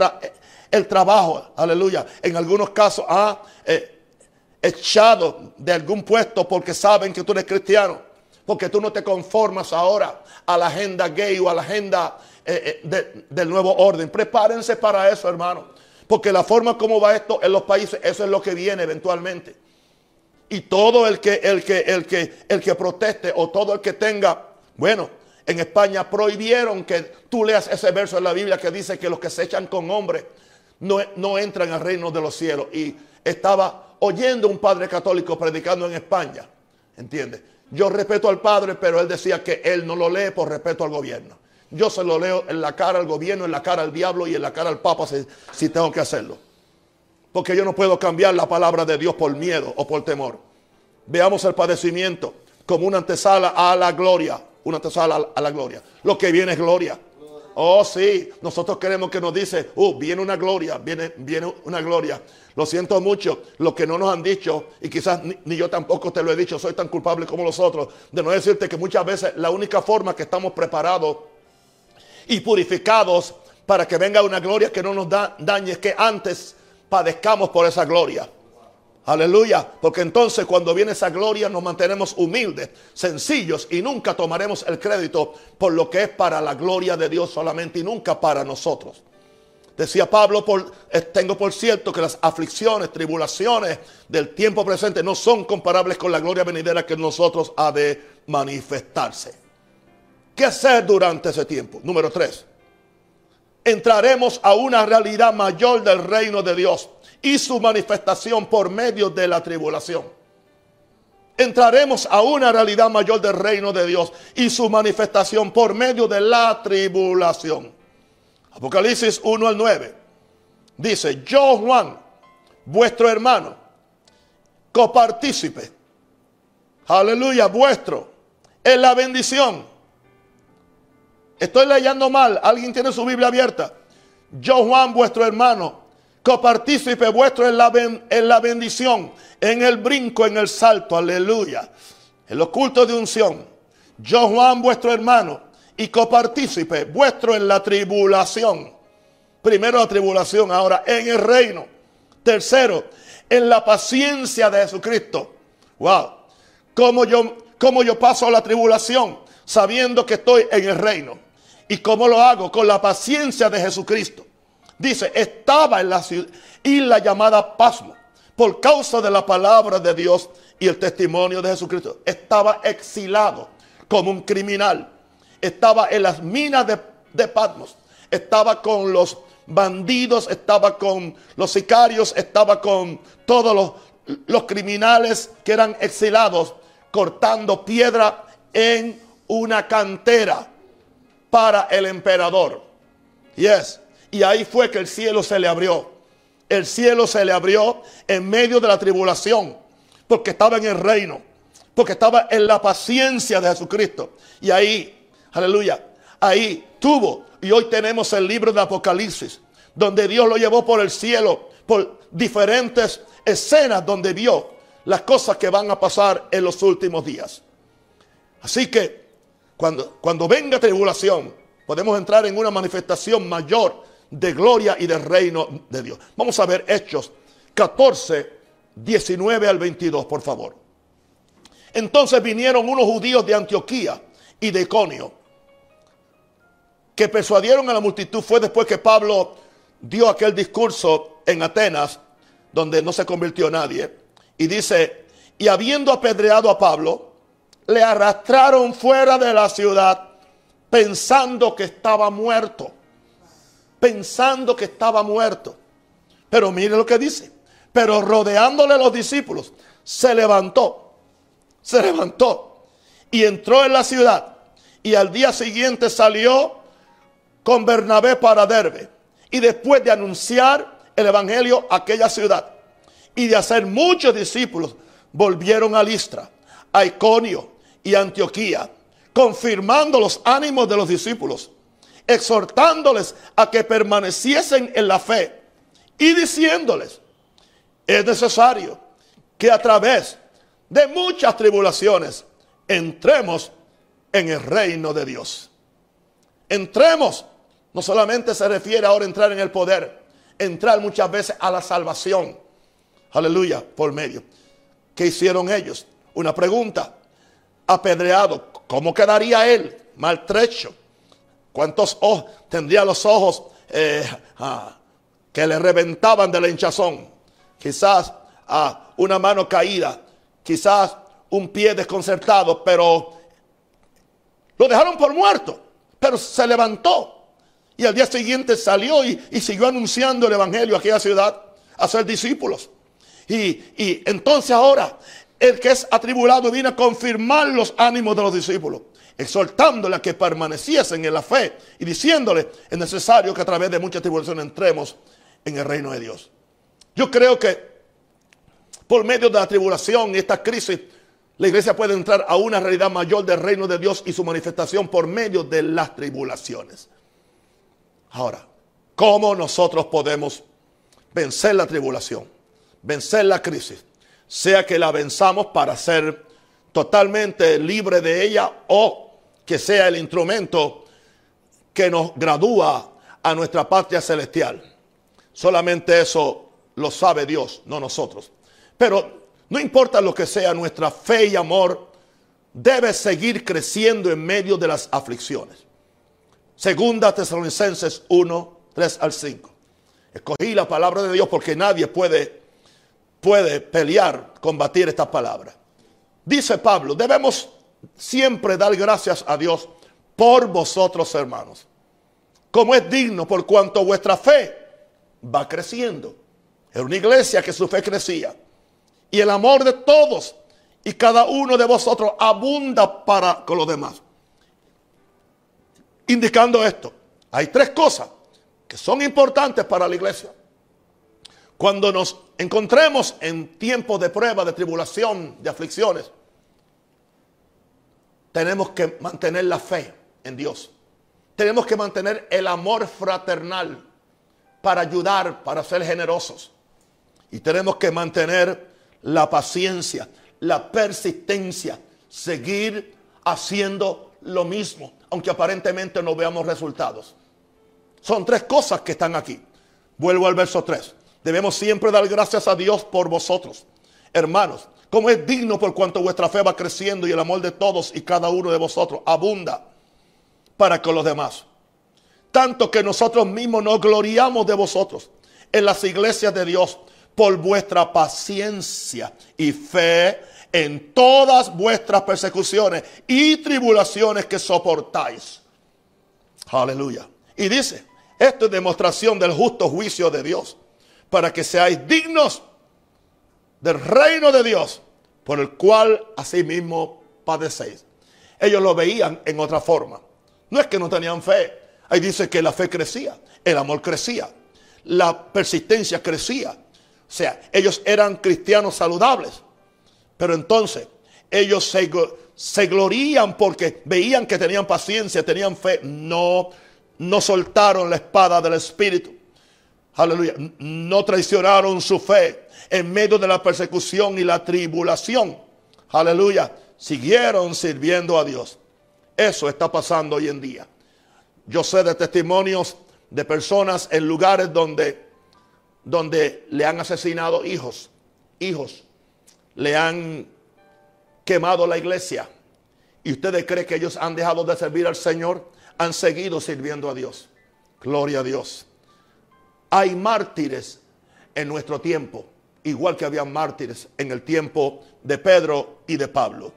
el trabajo, aleluya, en algunos casos ah, eh, echado de algún puesto porque saben que tú eres cristiano, porque tú no te conformas ahora a la agenda gay o a la agenda eh, eh, del nuevo orden. Prepárense para eso, hermano. Porque la forma como va esto en los países, eso es lo que viene eventualmente. Y todo el que, el que, el que, el que proteste o todo el que tenga, bueno, en España prohibieron que tú leas ese verso en la Biblia que dice que los que se echan con hombres no, no entran al reino de los cielos. Y estaba oyendo un padre católico predicando en España. ¿Entiendes? Yo respeto al padre, pero él decía que él no lo lee por respeto al gobierno. Yo se lo leo en la cara al gobierno, en la cara al diablo y en la cara al papa si, tengo que hacerlo. Porque yo no puedo cambiar la palabra de Dios por miedo o por temor. Veamos el padecimiento como una antesala a la gloria. Una antesala a la gloria. Lo que viene es gloria. Oh, sí. Nosotros queremos que nos dice, uh, viene una gloria, viene, viene una gloria. Lo siento mucho, lo que no nos han dicho, y quizás ni, yo tampoco te lo he dicho, soy tan culpable como los otros, de no decirte que muchas veces la única forma que estamos preparados y purificados para que venga una gloria que no nos da, dañe, que antes padezcamos por esa gloria. Aleluya, porque entonces cuando viene esa gloria nos mantenemos humildes, sencillos y nunca tomaremos el crédito por lo que es para la gloria de Dios solamente y nunca para nosotros. Decía Pablo, eh, tengo por cierto que las aflicciones, tribulaciones del tiempo presente no son comparables con la gloria venidera que nosotros ha de manifestarse. ¿Qué hacer durante ese tiempo? Número tres. Entraremos a una realidad mayor del reino de Dios y su manifestación por medio de la tribulación. Entraremos a una realidad mayor del reino de Dios y su manifestación por medio de la tribulación. Apocalipsis 1 al 9. Dice, yo Juan, vuestro hermano, copartícipe, aleluya, vuestro, en la bendición Estoy leyendo mal. ¿Alguien tiene su Biblia abierta? Yo, Juan, vuestro hermano, copartícipe vuestro en la, en la bendición, en el brinco, en el salto, aleluya. En los cultos de unción. Yo, Juan, vuestro hermano, y copartícipe vuestro en la tribulación. Primero la tribulación, ahora en el reino. Tercero, en la paciencia de Jesucristo. Wow. ¿Cómo yo, cómo yo paso la tribulación? Sabiendo que estoy en el reino. ¿Y cómo lo hago? Con la paciencia de Jesucristo. Dice, estaba en la isla llamada Pasmo, por causa de la palabra de Dios y el testimonio de Jesucristo. Estaba exilado como un criminal. Estaba en las minas de, de Patmos. Estaba con los bandidos, estaba con los sicarios, estaba con todos los, los criminales que eran exilados, cortando piedra en una cantera para el emperador. Yes. Y ahí fue que el cielo se le abrió. El cielo se le abrió en medio de la tribulación, porque estaba en el reino, porque estaba en la paciencia de Jesucristo. Y ahí, aleluya, ahí tuvo. Y hoy tenemos el libro de Apocalipsis, donde Dios lo llevó por el cielo, por diferentes escenas donde vio las cosas que van a pasar en los últimos días. Así que cuando, venga tribulación, podemos entrar en una manifestación mayor de gloria y de reino de Dios. Vamos a ver Hechos 14, 19 al 22, por favor. Entonces vinieron unos judíos de Antioquía y de Iconio que persuadieron a la multitud. Fue después que Pablo dio aquel discurso en Atenas, donde no se convirtió nadie. Y dice, y habiendo apedreado a Pablo, le arrastraron fuera de la ciudad pensando que estaba muerto. Pensando que estaba muerto. Pero mire lo que dice. Pero rodeándole los discípulos, se levantó. Se levantó y entró en la ciudad. Y al día siguiente salió con Bernabé para Derbe. Y después de anunciar el evangelio a aquella ciudad y de hacer muchos discípulos, volvieron a Listra, a Iconio y Antioquía, confirmando los ánimos de los discípulos, exhortándoles a que permaneciesen en la fe y diciéndoles, es necesario que a través de muchas tribulaciones entremos en el reino de Dios. Entremos, no solamente se refiere ahora a entrar en el poder, entrar muchas veces a la salvación. Aleluya, por medio. ¿Qué hicieron ellos? Una pregunta apedreado, ¿cómo quedaría él? Maltrecho. ¿Cuántos ojos tendría los ojos eh, ah, que le reventaban de la hinchazón? Quizás ah, una mano caída, quizás un pie desconcertado, pero lo dejaron por muerto, pero se levantó. Y al día siguiente salió y, siguió anunciando el Evangelio a aquella ciudad, a ser discípulos. Y, y entonces ahora el que es atribulado viene a confirmar los ánimos de los discípulos, exhortándole a que permaneciesen en la fe y diciéndole, es necesario que a través de mucha tribulación entremos en el reino de Dios. Yo creo que por medio de la tribulación y esta crisis, la iglesia puede entrar a una realidad mayor del reino de Dios y su manifestación por medio de las tribulaciones. Ahora, ¿cómo nosotros podemos vencer la tribulación? Vencer la crisis sea que la venzamos para ser totalmente libre de ella o que sea el instrumento que nos gradúa a nuestra patria celestial. Solamente eso lo sabe Dios, no nosotros. Pero no importa lo que sea, nuestra fe y amor debe seguir creciendo en medio de las aflicciones. Segunda Tesalonicenses 1, 3 al 5. Escogí la palabra de Dios porque nadie puede puede pelear, combatir esta palabra. Dice Pablo, debemos siempre dar gracias a Dios por vosotros, hermanos, como es digno por cuanto vuestra fe va creciendo. Era una iglesia que su fe crecía. Y el amor de todos y cada uno de vosotros abunda para con los demás. Indicando esto, hay tres cosas que son importantes para la iglesia. Cuando nos encontremos en tiempos de prueba, de tribulación, de aflicciones, tenemos que mantener la fe en Dios. Tenemos que mantener el amor fraternal para ayudar, para ser generosos. Y tenemos que mantener la paciencia, la persistencia, seguir haciendo lo mismo, aunque aparentemente no veamos resultados. Son tres cosas que están aquí. Vuelvo al verso 3. Debemos siempre dar gracias a Dios por vosotros, hermanos, como es digno por cuanto vuestra fe va creciendo y el amor de todos y cada uno de vosotros abunda para con los demás. Tanto que nosotros mismos nos gloriamos de vosotros en las iglesias de Dios por vuestra paciencia y fe en todas vuestras persecuciones y tribulaciones que soportáis. Aleluya. Y dice, esto es demostración del justo juicio de Dios, para que seáis dignos del reino de Dios, por el cual asimismo padecéis. Ellos lo veían en otra forma. No es que no tenían fe. Ahí dice que la fe crecía, el amor crecía, la persistencia crecía. O sea, ellos eran cristianos saludables. Pero entonces ellos se, se glorían porque veían que tenían paciencia, tenían fe. No, no soltaron la espada del Espíritu. Aleluya. No traicionaron su fe en medio de la persecución y la tribulación. Aleluya. Siguieron sirviendo a Dios. Eso está pasando hoy en día. Yo sé de testimonios de personas en lugares donde, donde le han asesinado hijos, hijos le han quemado la iglesia. ¿Y ustedes creen que ellos han dejado de servir al Señor? Han seguido sirviendo a Dios. Gloria a Dios. Hay mártires en nuestro tiempo, igual que había mártires en el tiempo de Pedro y de Pablo.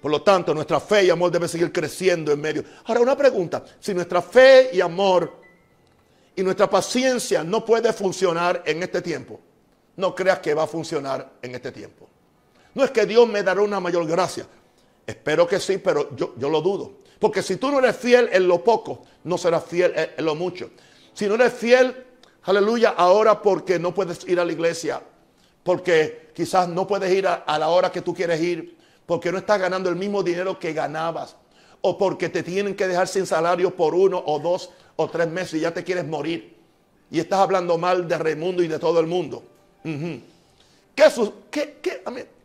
Por lo tanto, nuestra fe y amor debe seguir creciendo en medio. Ahora, una pregunta. Si nuestra fe y amor y nuestra paciencia no puede funcionar en este tiempo, no creas que va a funcionar en este tiempo. No es que Dios me dará una mayor gracia. Espero que sí, pero yo, yo lo dudo. Porque si tú no eres fiel en lo poco, no serás fiel en, lo mucho. Si no eres fiel, aleluya, ahora porque no puedes ir a la iglesia, porque quizás no puedes ir a, la hora que tú quieres ir, porque no estás ganando el mismo dinero que ganabas, o porque te tienen que dejar sin salario por uno o dos o tres meses y ya te quieres morir. Y estás hablando mal de Raimundo y de todo el mundo.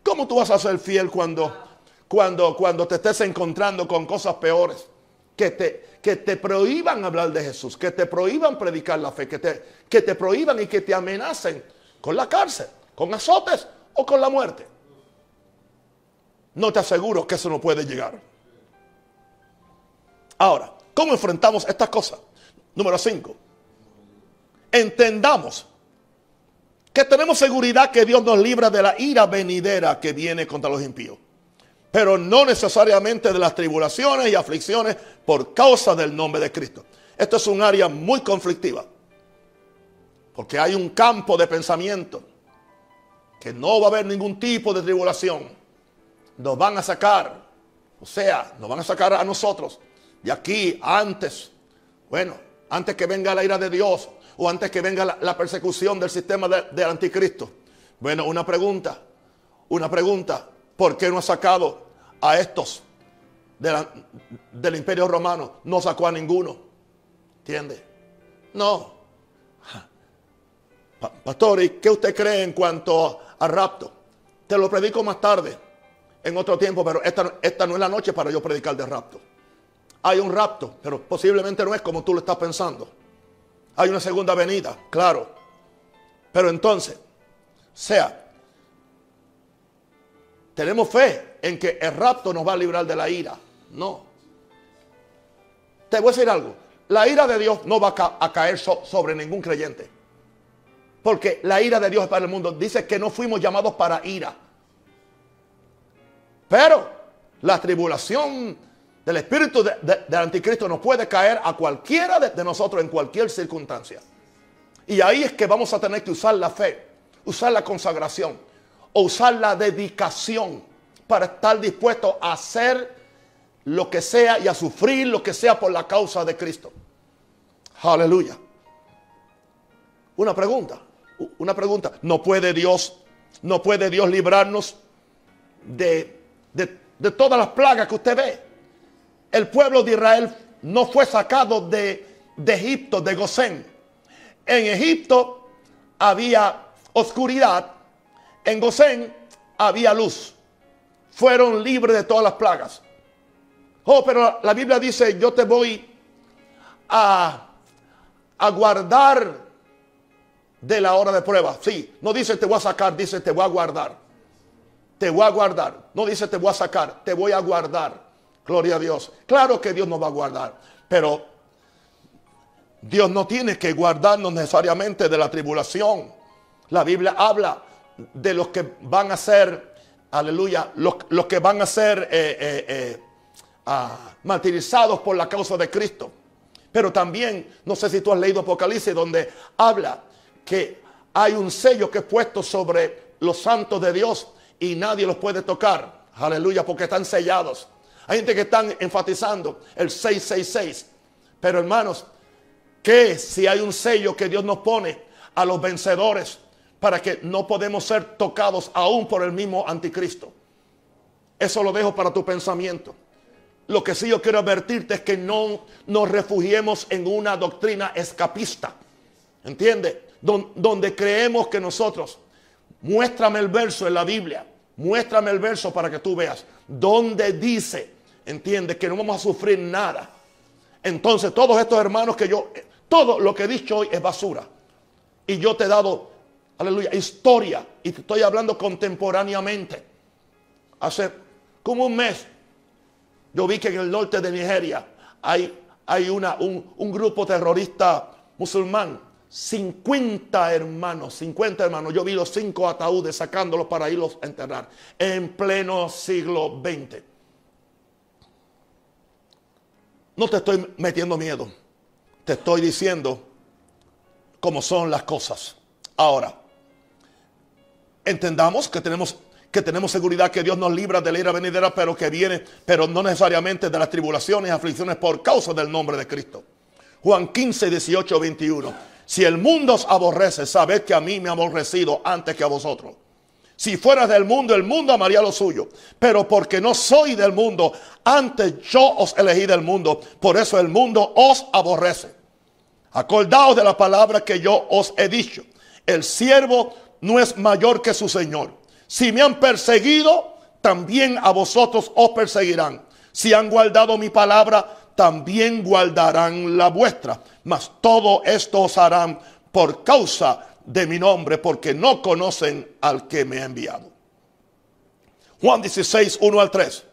¿Cómo tú vas a ser fiel cuando, cuando, cuando te estés encontrando con cosas peores? Que te, que te prohíban hablar de Jesús, que te prohíban predicar la fe, que te, que te prohíban y que te amenacen con la cárcel, con azotes o con la muerte. No te aseguro que eso no puede llegar. Ahora, ¿cómo enfrentamos estas cosas? Número 5. Entendamos que tenemos seguridad que Dios nos libra de la ira venidera que viene contra los impíos. Pero no necesariamente de las tribulaciones y aflicciones por causa del nombre de Cristo. Esto es un área muy conflictiva. Porque hay un campo de pensamiento que no va a haber ningún tipo de tribulación. Nos van a sacar, o sea, nos van a sacar a nosotros de aquí antes. Bueno, antes que venga la ira de Dios, o antes que venga la, persecución del sistema del anticristo? Bueno, una pregunta, una pregunta, ¿por qué no ha sacado a estos del imperio romano? No sacó a ninguno, ¿entiende? No. Pastor, ¿y qué usted cree en cuanto a rapto? Te lo predico más tarde, en otro tiempo, pero esta, esta no es la noche para yo predicar de rapto. Hay un rapto, pero posiblemente no es como tú lo estás pensando. Hay una segunda venida, claro. Pero entonces, sea, tenemos fe en que el rapto nos va a librar de la ira. No. Te voy a decir algo. La ira de Dios no va a, caer sobre ningún creyente. Porque la ira de Dios es para el mundo. Dice que no fuimos llamados para ira. Pero la tribulación del espíritu del anticristo nos puede caer a cualquiera de, nosotros en cualquier circunstancia. Y ahí es que vamos a tener que usar la fe, usar la consagración o usar la dedicación para estar dispuesto a hacer lo que sea y a sufrir lo que sea por la causa de Cristo. Aleluya. Una pregunta, una pregunta. ¿No puede Dios, no puede Dios librarnos de, de, de todas las plagas que usted ve? el pueblo de Israel no fue sacado de, Egipto, de Gosén. En Egipto había oscuridad, en Gosén había luz. Fueron libres de todas las plagas. Oh, pero la Biblia dice, yo te voy a, a guardar de la hora de prueba. Sí, no dice te voy a sacar, dice te voy a guardar. Te voy a guardar. No dice te voy a sacar, te voy a guardar. Gloria a Dios. Claro que Dios nos va a guardar, pero Dios no tiene que guardarnos necesariamente de la tribulación. La Biblia habla de los que van a ser, aleluya, los, los que van a ser eh, eh, eh, ah, martirizados por la causa de Cristo. Pero también, no sé si tú has leído Apocalipsis, donde habla que hay un sello que es puesto sobre los santos de Dios y nadie los puede tocar. Aleluya, porque están sellados. Hay gente que están enfatizando el 666. Pero hermanos, ¿qué si hay un sello que Dios nos pone a los vencedores para que no podemos ser tocados aún por el mismo anticristo? Eso lo dejo para tu pensamiento. Lo que sí yo quiero advertirte es que no nos refugiemos en una doctrina escapista. ¿Entiende? donde creemos que nosotros, muéstrame el verso en la Biblia, muéstrame el verso para que tú veas, donde dice, entiende, que no vamos a sufrir nada. Entonces todos estos hermanos que yo, todo lo que he dicho hoy es basura. Y yo te he dado, aleluya, historia. Y te estoy hablando contemporáneamente. Hace como un mes yo vi que en el norte de Nigeria hay, hay una, un, grupo terrorista musulmán. 50 hermanos, 50 hermanos. Yo vi los cinco ataúdes sacándolos para irlos a enterrar en pleno siglo XX. No te estoy metiendo miedo. Te estoy diciendo cómo son las cosas. Ahora, entendamos que tenemos que tenemos seguridad que Dios nos libra de la ira venidera, pero que viene, pero no necesariamente de las tribulaciones y aflicciones por causa del nombre de Cristo. Juan 15, 18, 21. Si el mundo os aborrece, sabed que a mí me ha aborrecido antes que a vosotros. Si fueras del mundo, el mundo amaría lo suyo. Pero porque no soy del mundo, antes yo os elegí del mundo. Por eso el mundo os aborrece. Acordaos de la palabra que yo os he dicho. El siervo no es mayor que su Señor. Si me han perseguido, también a vosotros os perseguirán. Si han guardado mi palabra, también guardarán la vuestra. Mas todo esto os harán por causa de mi nombre, porque no conocen al que me ha enviado. Juan 16, 1 al 3.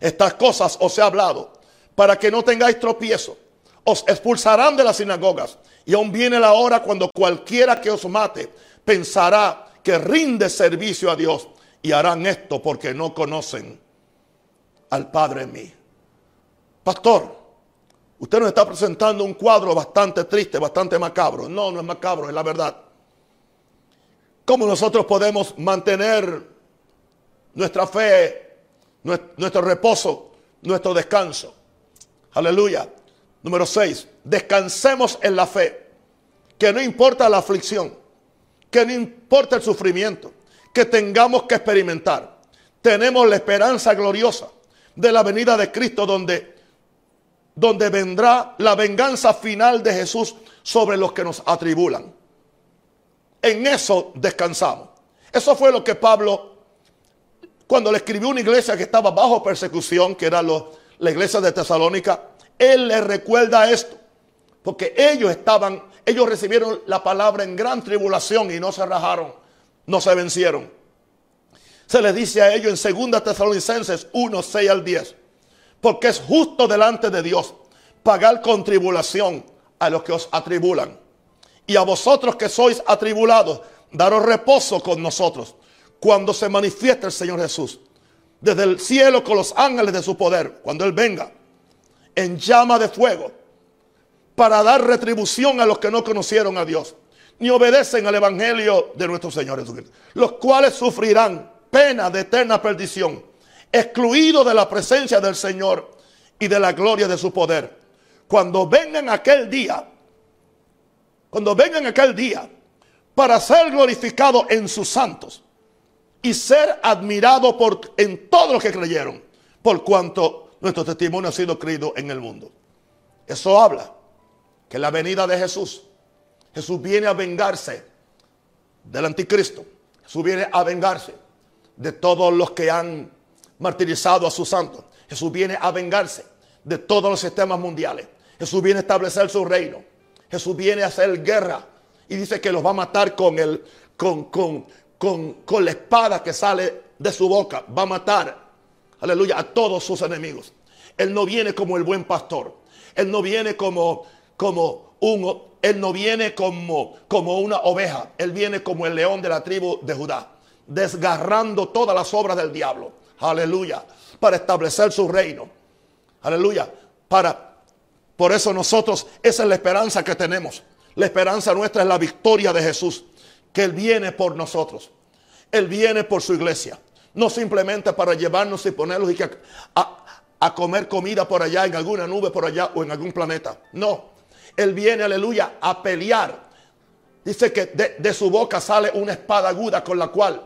Estas cosas os he hablado para que no tengáis tropiezo. Os expulsarán de las sinagogas. Y aún viene la hora cuando cualquiera que os mate pensará que rinde servicio a Dios y harán esto porque no conocen al Padre en mí. Pastor, usted nos está presentando un cuadro bastante triste, bastante macabro. No, no es macabro, es la verdad. ¿Cómo nosotros podemos mantener nuestra fe, nuestro reposo, nuestro descanso? Aleluya. Número 6. Descansemos en la fe. Que no importa la aflicción que no importa el sufrimiento que tengamos que experimentar, tenemos la esperanza gloriosa de la venida de Cristo donde, donde vendrá la venganza final de Jesús sobre los que nos atribulan. En eso descansamos. Eso fue lo que Pablo, cuando le escribió una iglesia que estaba bajo persecución, que era la iglesia de Tesalónica, él le recuerda esto, porque ellos estaban ellos recibieron la palabra en gran tribulación y no se rajaron, no se vencieron. Se les dice a ellos en 2 Tesalonicenses 1, 6 al 10, porque es justo delante de Dios pagar con tribulación a los que os atribulan. Y a vosotros que sois atribulados, daros reposo con nosotros cuando se manifieste el Señor Jesús. Desde el cielo con los ángeles de su poder, cuando Él venga, en llama de fuego para dar retribución a los que no conocieron a Dios, ni obedecen al Evangelio de nuestro Señor Jesucristo, los cuales sufrirán pena de eterna perdición, excluidos de la presencia del Señor y de la gloria de su poder. Cuando vengan aquel día, cuando vengan aquel día, para ser glorificado en sus santos y ser admirado por, en todos los que creyeron, por cuanto nuestro testimonio ha sido creído en el mundo. Eso habla que la venida de Jesús, Jesús viene a vengarse del anticristo. Jesús viene a vengarse de todos los que han martirizado a sus santos. Jesús viene a vengarse de todos los sistemas mundiales. Jesús viene a establecer su reino. Jesús viene a hacer guerra y dice que los va a matar con, el, con, con, con, con la espada que sale de su boca. Va a matar, aleluya, a todos sus enemigos. Él no viene como el buen pastor. Él no viene como como un Él no viene como, como una oveja, Él viene como el león de la tribu de Judá, desgarrando todas las obras del diablo. Aleluya. Para establecer su reino. Aleluya. Para, por eso nosotros, esa es la esperanza que tenemos. La esperanza nuestra es la victoria de Jesús, que Él viene por nosotros. Él viene por su iglesia. No simplemente para llevarnos y ponerlos y que a, a comer comida por allá, en alguna nube por allá o en algún planeta. No, Él viene, aleluya, a pelear. Dice que de, su boca sale una espada aguda con la cual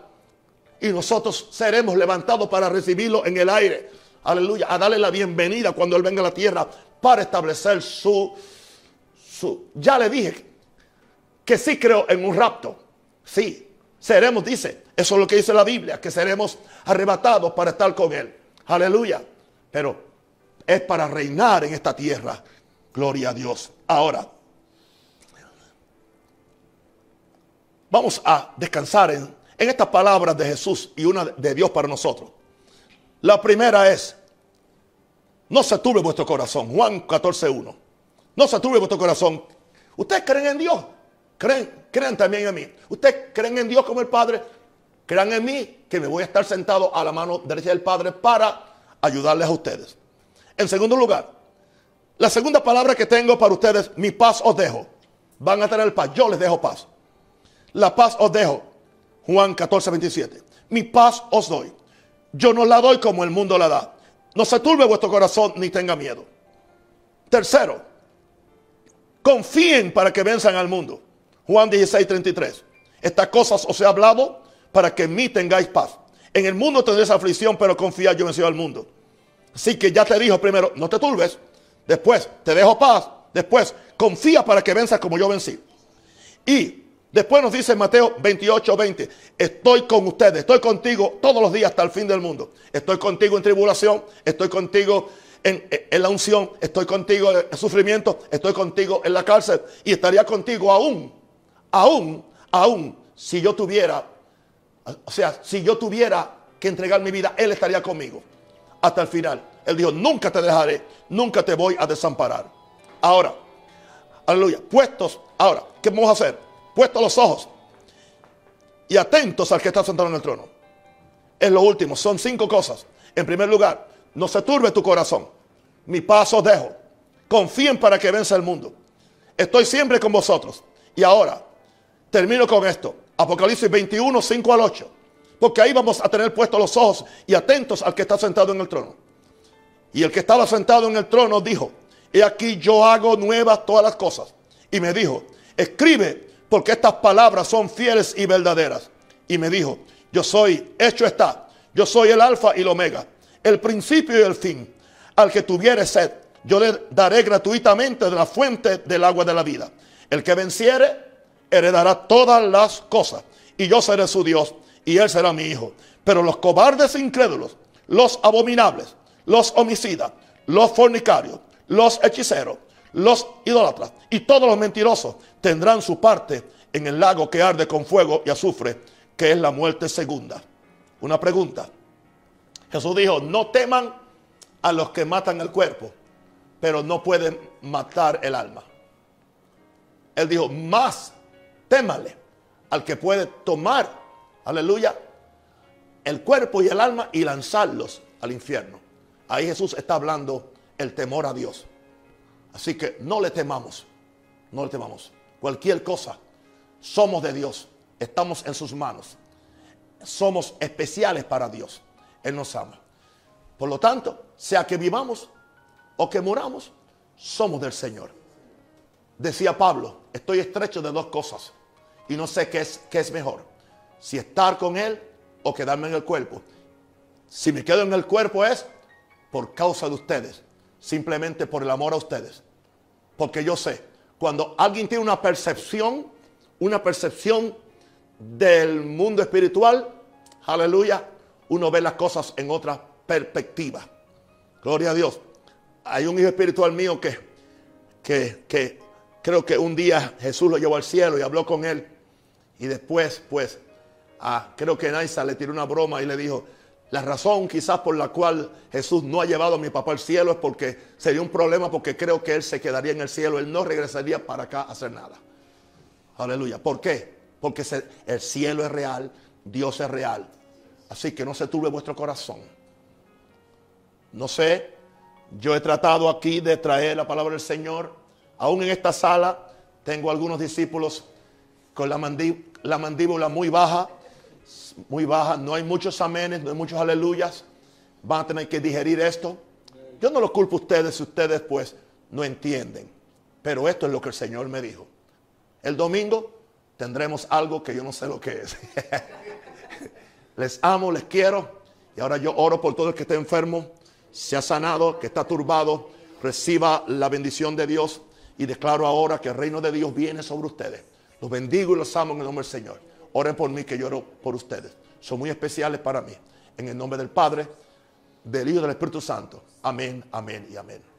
y nosotros seremos levantados para recibirlo en el aire. Aleluya, a darle la bienvenida cuando Él venga a la tierra para establecer su, su... Ya le dije que sí creo en un rapto. Sí, seremos, dice, eso es lo que dice la Biblia, que seremos arrebatados para estar con Él. Aleluya pero es para reinar en esta tierra. Gloria a Dios. Ahora, vamos a descansar en, estas palabras de Jesús y una de Dios para nosotros. La primera es, no se turbe vuestro corazón. Juan 14.1. No se turbe vuestro corazón. Ustedes creen en Dios. Creen, creen también en mí. Ustedes creen en Dios como el Padre. Crean en mí que me voy a estar sentado a la mano derecha del Padre para ayudarles a ustedes. En segundo lugar, la segunda palabra que tengo para ustedes, mi paz os dejo. Van a tener paz, yo les dejo paz. La paz os dejo. Juan 14, 27. Mi paz os doy. Yo no la doy como el mundo la da. No se turbe vuestro corazón ni tenga miedo. Tercero, confíen para que venzan al mundo. Juan 16, 33. Estas cosas os he hablado para que en mí tengáis paz. En el mundo tendréis aflicción, pero confía, yo vencí al mundo. Así que ya te dijo primero, no te turbes. Después, te dejo paz. Después, confía para que venzas como yo vencí. Y después nos dice Mateo 28, 20, estoy con ustedes, estoy contigo todos los días hasta el fin del mundo. Estoy contigo en tribulación, estoy contigo en, la unción, estoy contigo en sufrimiento, estoy contigo en la cárcel y estaría contigo aún, aún, aún, si yo tuviera o sea, si yo tuviera que entregar mi vida, Él estaría conmigo hasta el final. Él dijo, nunca te dejaré, nunca te voy a desamparar. Ahora, aleluya, puestos, ahora, ¿qué vamos a hacer? Puestos los ojos y atentos al que está sentado en el trono. Es lo último, son cinco cosas. En primer lugar, no se turbe tu corazón. Mi paso dejo. Confíen para que vence el mundo. Estoy siempre con vosotros. Y ahora, termino con esto. Apocalipsis 21, 5 al 8. Porque ahí vamos a tener puestos los ojos y atentos al que está sentado en el trono. Y el que estaba sentado en el trono dijo, he aquí yo hago nuevas todas las cosas. Y me dijo, escribe porque estas palabras son fieles y verdaderas. Y me dijo, yo soy, hecho está, yo soy el alfa y el omega, el principio y el fin. Al que tuviere sed, yo le daré gratuitamente de la fuente del agua de la vida. El que venciere, heredará todas las cosas. Y yo seré su Dios y él será mi hijo. Pero los cobardes e incrédulos, los abominables, los homicidas, los fornicarios, los hechiceros, los idólatras y todos los mentirosos tendrán su parte en el lago que arde con fuego y azufre, que es la muerte segunda. Una pregunta. Jesús dijo, no teman a los que matan el cuerpo, pero no pueden matar el alma. Él dijo, más témale al que puede tomar, aleluya, el cuerpo y el alma y lanzarlos al infierno. Ahí Jesús está hablando el temor a Dios. Así que no le temamos, no le temamos. Cualquier cosa, somos de Dios, estamos en sus manos. Somos especiales para Dios. Él nos ama. Por lo tanto, sea que vivamos o que muramos, somos del Señor. Decía Pablo, estoy estrecho de dos cosas y no sé qué es, qué es mejor. Si estar con Él o quedarme en el cuerpo. Si me quedo en el cuerpo es por causa de ustedes. Simplemente por el amor a ustedes. Porque yo sé, cuando alguien tiene una percepción, una percepción del mundo espiritual, aleluya, uno ve las cosas en otra perspectiva. Gloria a Dios. Hay un hijo espiritual mío que, que, que creo que un día Jesús lo llevó al cielo y habló con él. Y después, pues, creo que Naisa le tiró una broma y le dijo, La razón quizás por la cual Jesús no ha llevado a mi papá al cielo es porque sería un problema porque creo que él se quedaría en el cielo, él no regresaría para acá a hacer nada. Aleluya. ¿Por qué? Porque el cielo es real, Dios es real. Así que no se turbe vuestro corazón. No sé, yo he tratado aquí de traer la palabra del Señor. Aún en esta sala tengo algunos discípulos con la, la mandíbula muy baja muy baja, no hay muchos amenes, no hay muchos aleluyas. Van a tener que digerir esto. Yo no lo culpo a ustedes si ustedes pues no entienden. Pero esto es lo que el Señor me dijo. El domingo tendremos algo que yo no sé lo que es. les amo, les quiero. Y ahora yo oro por todo el que esté enfermo, se ha sanado, que está turbado, reciba la bendición de Dios. Y declaro ahora que el reino de Dios viene sobre ustedes. Los bendigo y los amo en el nombre del Señor. Oren por mí que yo oro por ustedes. Son muy especiales para mí. En el nombre del Padre, del Hijo y del Espíritu Santo. Amén, amén y amén.